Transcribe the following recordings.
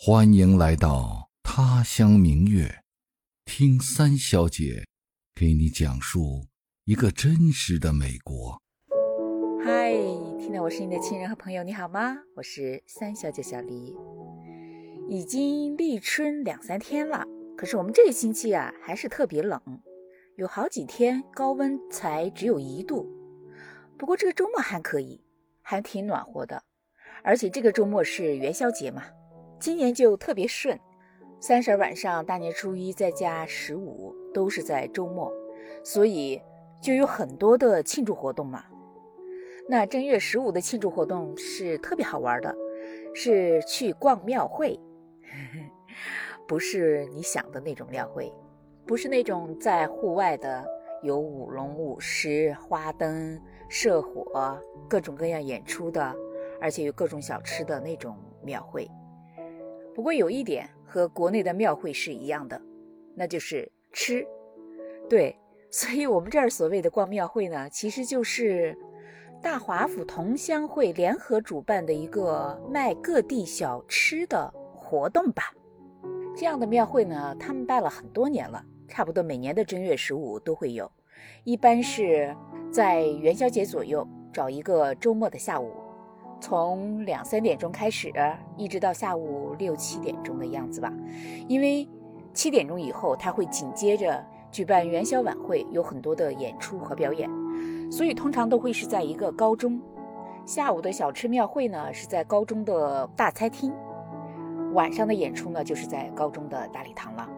欢迎来到他乡明月，听三小姐给你讲述一个真实的美国。嗨，听到我声音的亲人和朋友，你好吗？我是三小姐小黎。已经立春两三天了，可是我们这个星期啊，还是特别冷，有好几天高温才只有一度。不过这个周末还可以，还挺暖和的，而且这个周末是元宵节嘛。今年就特别顺，三十晚上、大年初一再加十五都是在周末，所以就有很多的庆祝活动嘛。那正月十五的庆祝活动是特别好玩的，是去逛庙会，不是你想的那种庙会，不是那种在户外的有舞龙舞狮、花灯、射火、各种各样演出的，而且有各种小吃的那种庙会。不过有一点和国内的庙会是一样的，那就是吃。对，所以我们这儿所谓的逛庙会呢，其实就是大华府同乡会联合主办的一个卖各地小吃的活动吧。这样的庙会呢，他们办了很多年了，差不多每年的正月十五都会有，一般是在元宵节左右找一个周末的下午。从两三点钟开始，一直到下午六七点钟的样子吧。因为七点钟以后，他会紧接着举办元宵晚会，有很多的演出和表演，所以通常都会是在一个高中。下午的小吃庙会呢，是在高中的大餐厅；晚上的演出呢，就是在高中的大礼堂了。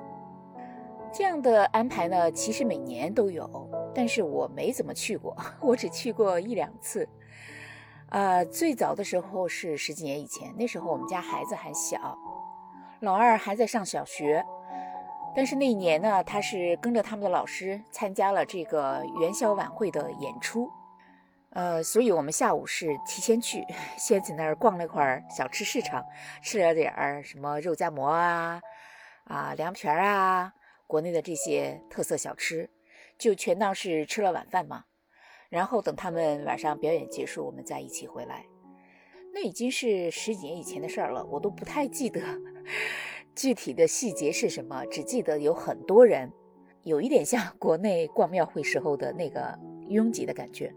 这样的安排呢，其实每年都有，但是我没怎么去过，我只去过一两次。呃，最早的时候是十几年以前，那时候我们家孩子还小，老二还在上小学。但是那一年呢，他是跟着他们的老师参加了这个元宵晚会的演出，呃，所以我们下午是提前去，先在那儿逛了一会儿小吃市场，吃了点儿什么肉夹馍啊，啊凉皮儿啊，国内的这些特色小吃，就全当是吃了晚饭嘛。然后等他们晚上表演结束，我们再一起回来。那已经是十几年以前的事儿了，我都不太记得 具体的细节是什么，只记得有很多人，有一点像 国内逛庙会时候的那个拥挤的感觉。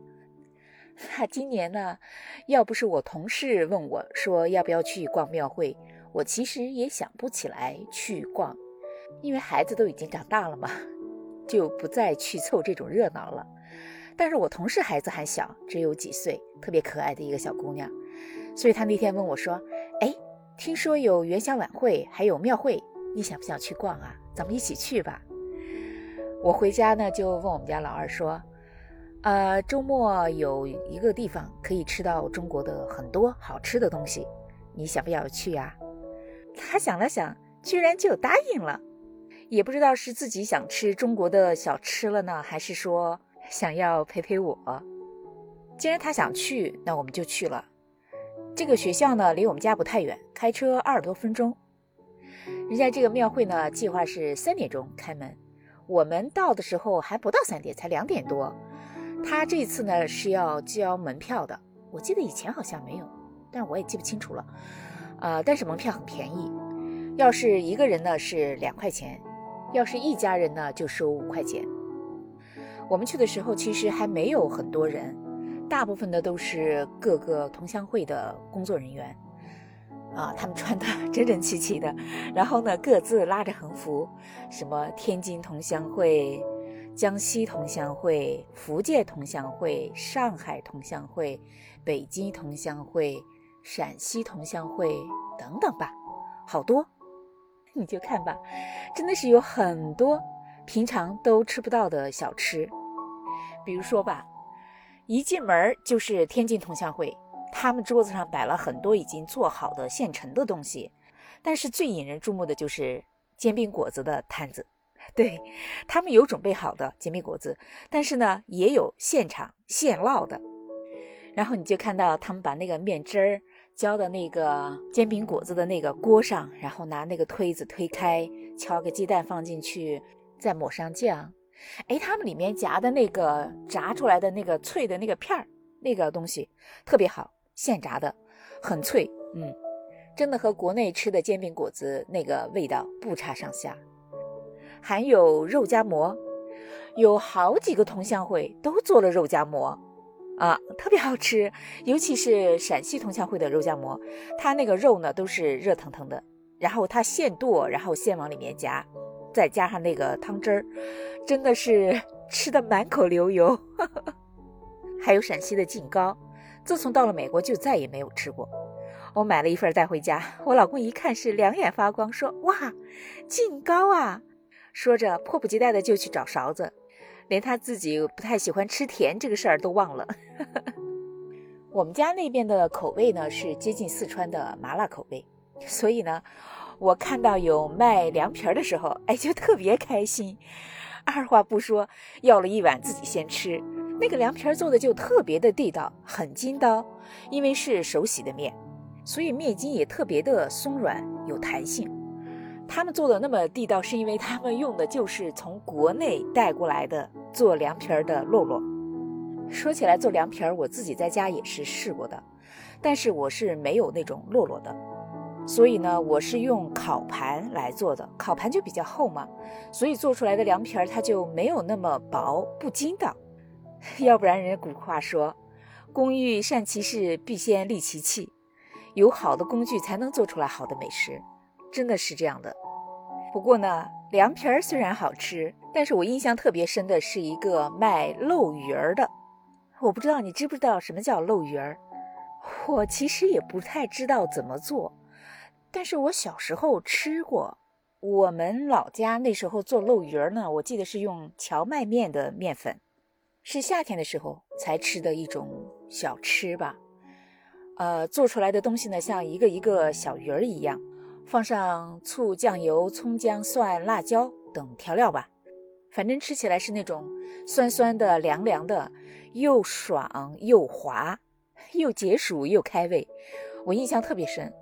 那今年呢，要不是我同事问我说要不要去逛庙会，我其实也想不起来去逛，因为孩子都已经长大了嘛，就不再去凑这种热闹了。但是我同事孩子还小，只有几岁，特别可爱的一个小姑娘，所以她那天问我说：“哎，听说有元宵晚会，还有庙会，你想不想去逛啊？咱们一起去吧。”我回家呢就问我们家老二说：“呃，周末有一个地方可以吃到中国的很多好吃的东西，你想不想去呀？”他想了想，居然就答应了，也不知道是自己想吃中国的小吃了呢，还是说。想要陪陪我，既然他想去，那我们就去了。这个学校呢，离我们家不太远，开车二十多分钟。人家这个庙会呢，计划是三点钟开门，我们到的时候还不到三点，才两点多。他这次呢是要交门票的，我记得以前好像没有，但我也记不清楚了。呃，但是门票很便宜，要是一个人呢是两块钱，要是一家人呢就收五块钱。我们去的时候，其实还没有很多人，大部分的都是各个同乡会的工作人员，啊，他们穿的整整齐齐的，然后呢，各自拉着横幅，什么天津同乡会、江西同乡会、福建同乡会、上海同乡会、北京同乡会、陕西同乡会等等吧，好多，你就看吧，真的是有很多。平常都吃不到的小吃，比如说吧，一进门就是天津同乡会，他们桌子上摆了很多已经做好的现成的东西，但是最引人注目的就是煎饼果子的摊子。对他们有准备好的煎饼果子，但是呢，也有现场现烙的。然后你就看到他们把那个面汁儿浇到那个煎饼果子的那个锅上，然后拿那个推子推开，敲个鸡蛋放进去。再抹上酱，哎，他们里面夹的那个炸出来的那个脆的那个片儿，那个东西特别好，现炸的，很脆，嗯，真的和国内吃的煎饼果子那个味道不差上下。还有肉夹馍，有好几个同乡会都做了肉夹馍，啊，特别好吃。尤其是陕西同乡会的肉夹馍，它那个肉呢都是热腾腾的，然后它现剁，然后现往里面夹，再加上那个汤汁儿，真的是吃的满口流油。还有陕西的劲糕，自从到了美国就再也没有吃过。我买了一份带回家，我老公一看是两眼发光，说：“哇，劲糕啊！”说着迫不及待的就去找勺子，连他自己不太喜欢吃甜这个事儿都忘了。我们家那边的口味呢是接近四川的麻辣口味，所以呢，我看到有卖凉皮儿的时候，哎，就特别开心，二话不说要了一碗自己先吃。那个凉皮儿做的就特别的地道，很筋道，因为是手洗的面。所以面筋也特别的松软有弹性，他们做的那么地道，是因为他们用的就是从国内带过来的做凉皮儿的烙烙。说起来做凉皮儿，我自己在家也是试过的，但是我是没有那种烙烙的，所以呢，我是用烤盘来做的，烤盘就比较厚嘛，所以做出来的凉皮儿它就没有那么薄，不筋道。要不然人家古话说，工欲善其事，必先利其器。有好的工具才能做出来好的美食，真的是这样的。不过呢，凉皮儿虽然好吃，但是我印象特别深的是一个卖漏鱼儿的。我不知道你知不知道什么叫漏鱼儿？我其实也不太知道怎么做，但是我小时候吃过。我们老家那时候做漏鱼儿呢，我记得是用荞麦面的面粉，是夏天的时候才吃的一种小吃吧。呃，做出来的东西呢，像一个一个小鱼儿一样，放上醋、酱油、葱姜蒜、辣椒等调料吧，反正吃起来是那种酸酸的、凉凉的，又爽又滑，又解暑又开胃，我印象特别深。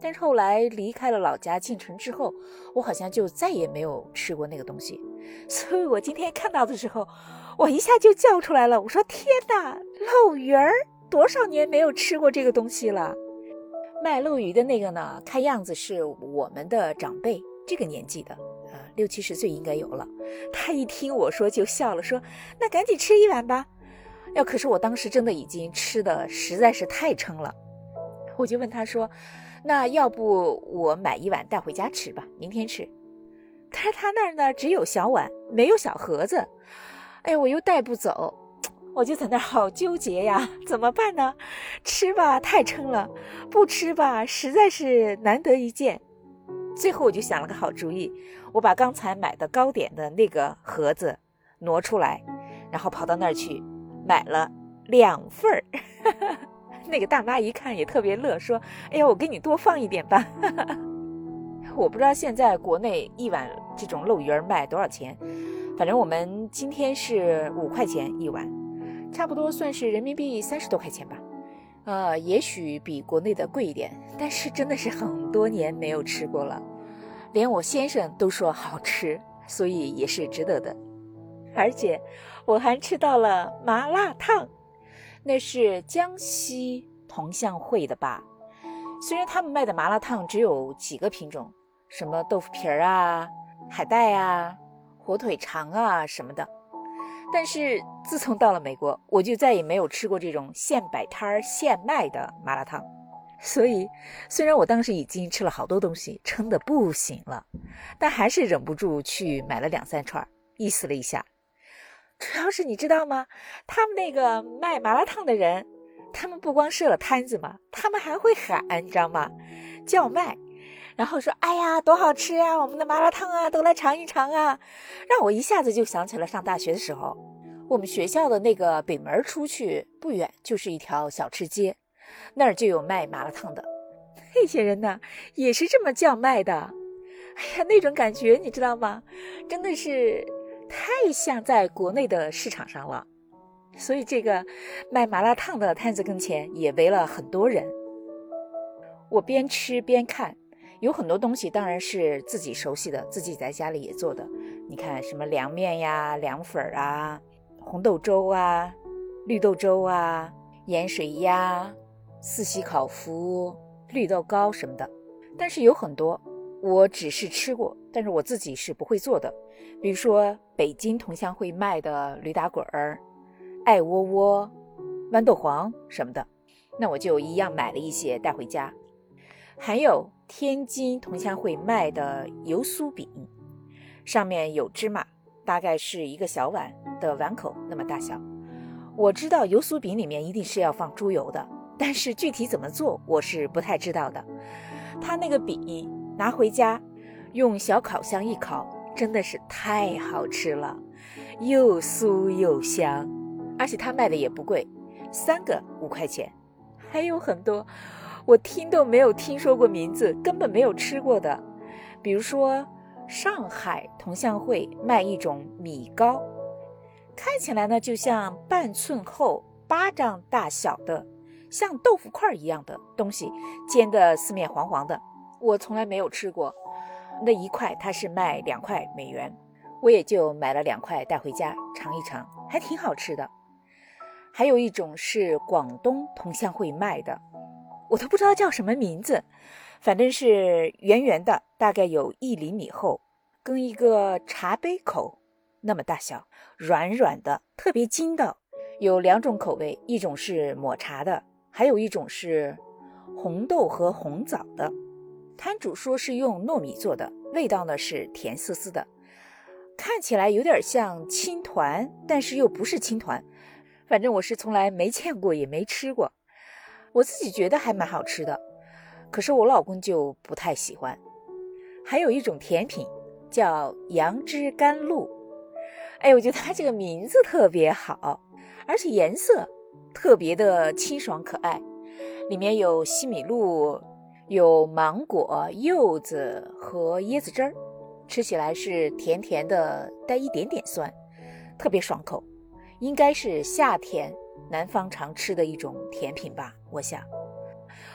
但是后来离开了老家进城之后，我好像就再也没有吃过那个东西，所以我今天看到的时候，我一下就叫出来了，我说：“天哪，漏鱼儿！”多少年没有吃过这个东西了？卖漏鱼的那个呢？看样子是我们的长辈这个年纪的，啊，六七十岁应该有了。他一听我说就笑了，说：“那赶紧吃一碗吧。”要可是我当时真的已经吃的实在是太撑了，我就问他说：“那要不我买一碗带回家吃吧，明天吃。”但是他那儿呢只有小碗，没有小盒子，哎呀，我又带不走。我就在那儿好纠结呀，怎么办呢？吃吧，太撑了；不吃吧，实在是难得一见。最后我就想了个好主意，我把刚才买的糕点的那个盒子挪出来，然后跑到那儿去买了两份儿。那个大妈一看也特别乐，说：“哎呀，我给你多放一点吧。”我不知道现在国内一碗这种漏鱼儿卖多少钱，反正我们今天是五块钱一碗。差不多算是人民币三十多块钱吧，呃，也许比国内的贵一点，但是真的是很多年没有吃过了，连我先生都说好吃，所以也是值得的。而且我还吃到了麻辣烫，那是江西同乡会的吧？虽然他们卖的麻辣烫只有几个品种，什么豆腐皮儿啊、海带啊、火腿肠啊什么的。但是自从到了美国，我就再也没有吃过这种现摆摊儿现卖的麻辣烫。所以，虽然我当时已经吃了好多东西，撑得不行了，但还是忍不住去买了两三串，意思了一下。主要是你知道吗？他们那个卖麻辣烫的人，他们不光设了摊子嘛，他们还会喊，你知道吗？叫卖。然后说：“哎呀，多好吃呀！我们的麻辣烫啊，都来尝一尝啊！”让我一下子就想起了上大学的时候，我们学校的那个北门出去不远就是一条小吃街，那儿就有卖麻辣烫的。那些人呢，也是这么叫卖的。哎呀，那种感觉你知道吗？真的是太像在国内的市场上了。所以这个卖麻辣烫的摊子跟前也围了很多人。我边吃边看。有很多东西当然是自己熟悉的，自己在家里也做的。你看什么凉面呀、凉粉儿啊、红豆粥啊、绿豆粥啊、盐水鸭、四喜烤麸、绿豆糕什么的。但是有很多我只是吃过，但是我自己是不会做的。比如说北京同乡会卖的驴打滚儿、爱窝窝、豌豆黄什么的，那我就一样买了一些带回家。还有天津同乡会卖的油酥饼，上面有芝麻，大概是一个小碗的碗口那么大小。我知道油酥饼里面一定是要放猪油的，但是具体怎么做我是不太知道的。他那个饼拿回家，用小烤箱一烤。真的是太好吃了，又酥又香，而且他卖的也不贵，三个五块钱。还有很多我听都没有听说过名字，根本没有吃过的，比如说上海同乡会卖一种米糕，看起来呢就像半寸厚、巴掌大小的，像豆腐块一样的东西，煎的四面黄黄的，我从来没有吃过。那一块它是卖两块美元，我也就买了两块带回家尝一尝，还挺好吃的。还有一种是广东同乡会卖的，我都不知道叫什么名字，反正是圆圆的，大概有一厘米厚，跟一个茶杯口那么大小，软软的，特别筋道。有两种口味，一种是抹茶的，还有一种是红豆和红枣的。摊主说是用糯米做的，味道呢是甜丝丝的，看起来有点像青团，但是又不是青团。反正我是从来没见过，也没吃过。我自己觉得还蛮好吃的，可是我老公就不太喜欢。还有一种甜品叫杨枝甘露，哎，我觉得它这个名字特别好，而且颜色特别的清爽可爱，里面有西米露。有芒果、柚子和椰子汁儿，吃起来是甜甜的，带一点点酸，特别爽口。应该是夏天南方常吃的一种甜品吧？我想，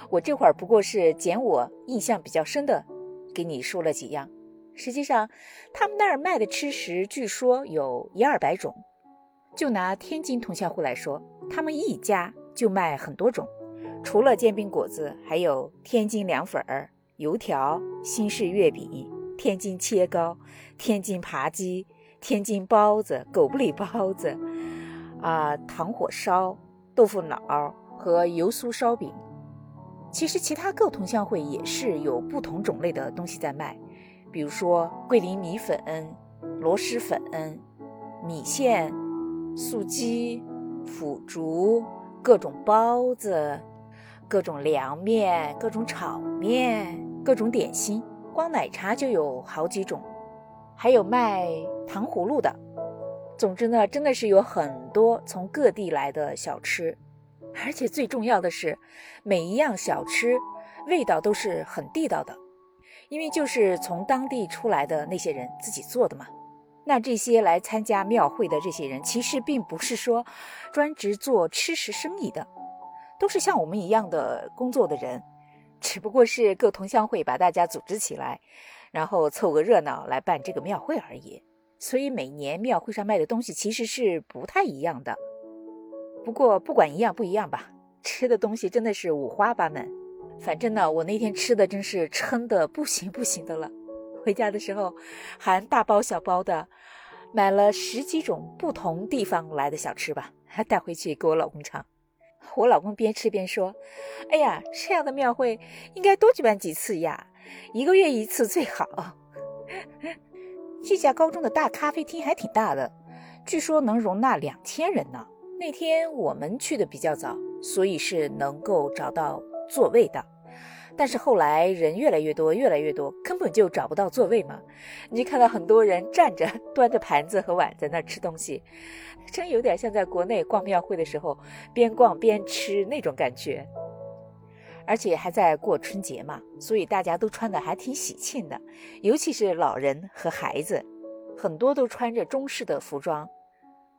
我这会儿不过是捡我印象比较深的，给你说了几样。实际上，他们那儿卖的吃食据说有一二百种。就拿天津同乡会来说，他们一家就卖很多种。除了煎饼果子，还有天津凉粉儿、油条、新式月饼、天津切糕、天津扒鸡、天津包子、狗不理包子，啊，糖火烧、豆腐脑和油酥烧饼。其实其他各同乡会也是有不同种类的东西在卖，比如说桂林米粉、螺蛳粉、米线、素鸡、腐竹、各种包子。各种凉面、各种炒面、各种点心，光奶茶就有好几种，还有卖糖葫芦的。总之呢，真的是有很多从各地来的小吃，而且最重要的是，每一样小吃味道都是很地道的，因为就是从当地出来的那些人自己做的嘛。那这些来参加庙会的这些人，其实并不是说专职做吃食生意的。都是像我们一样的工作的人，只不过是各同乡会把大家组织起来，然后凑个热闹来办这个庙会而已。所以每年庙会上卖的东西其实是不太一样的。不过不管一样不一样吧，吃的东西真的是五花八门。反正呢，我那天吃的真是撑的不行不行的了。回家的时候，还大包小包的买了十几种不同地方来的小吃吧，还带回去给我老公尝。我老公边吃边说：“哎呀，这样的庙会应该多举办几次呀，一个月一次最好。” 这家高中的大咖啡厅还挺大的，据说能容纳两千人呢。那天我们去的比较早，所以是能够找到座位的。但是后来人越来越多，越来越多，根本就找不到座位嘛。你看到很多人站着，端着盘子和碗在那吃东西。真有点像在国内逛庙会的时候，边逛边吃那种感觉，而且还在过春节嘛，所以大家都穿的还挺喜庆的，尤其是老人和孩子，很多都穿着中式的服装，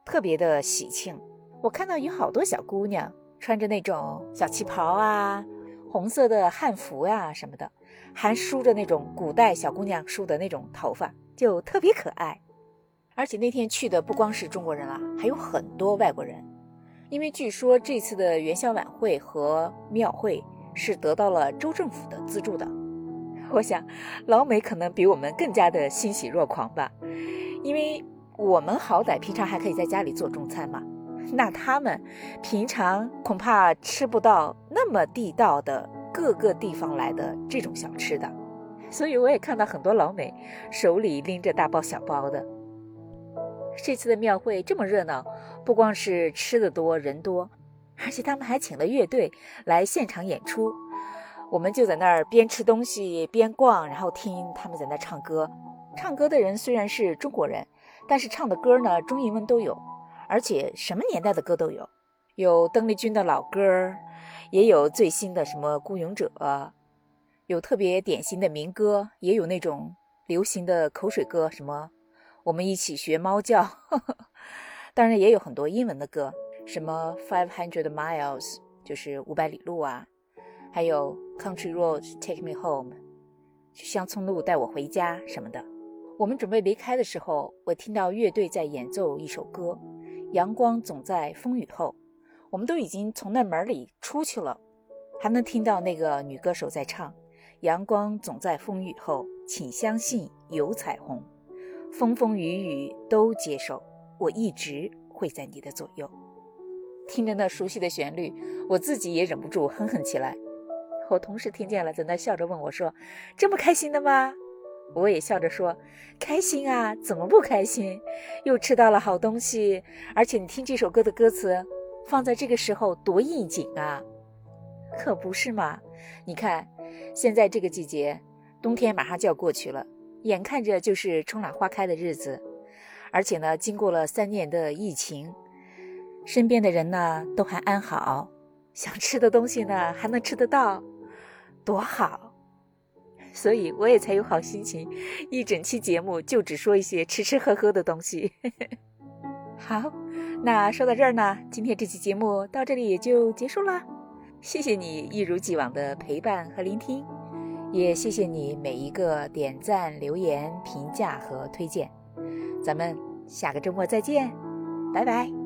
特别的喜庆。我看到有好多小姑娘穿着那种小旗袍啊，红色的汉服呀什么的，还梳着那种古代小姑娘梳的那种头发，就特别可爱。而且那天去的不光是中国人啊，还有很多外国人，因为据说这次的元宵晚会和庙会是得到了州政府的资助的。我想，老美可能比我们更加的欣喜若狂吧，因为我们好歹平常还可以在家里做中餐嘛，那他们平常恐怕吃不到那么地道的各个地方来的这种小吃的。所以我也看到很多老美手里拎着大包小包的。这次的庙会这么热闹，不光是吃的多人多，而且他们还请了乐队来现场演出。我们就在那儿边吃东西边逛，然后听他们在那唱歌。唱歌的人虽然是中国人，但是唱的歌呢中英文都有，而且什么年代的歌都有，有邓丽君的老歌，也有最新的什么《孤勇者》。有特别典型的民歌，也有那种流行的口水歌，什么我们一起学猫叫，呵 呵当然也有很多英文的歌，什么 Five Hundred Miles 就是五百里路啊，还有 Country Roads Take Me Home 去乡村路带我回家什么的。我们准备离开的时候，我听到乐队在演奏一首歌，阳光总在风雨后。我们都已经从那门里出去了，还能听到那个女歌手在唱。阳光总在风雨后，请相信有彩虹。风风雨雨都接受，我一直会在你的左右。听着那熟悉的旋律，我自己也忍不住哼哼起来。我同事听见了，在那笑着问我说：“这么开心的吗？”我也笑着说：“开心啊，怎么不开心？又吃到了好东西，而且你听这首歌的歌词，放在这个时候多应景啊！可不是嘛？你看。”现在这个季节，冬天马上就要过去了，眼看着就是春暖花开的日子，而且呢，经过了三年的疫情，身边的人呢都还安好，想吃的东西呢还能吃得到，多好！所以我也才有好心情，一整期节目就只说一些吃吃喝喝的东西。好，那说到这儿呢，今天这期节目到这里也就结束了。谢谢你一如既往的陪伴和聆听，也谢谢你每一个点赞、留言、评价和推荐。咱们下个周末再见，拜拜。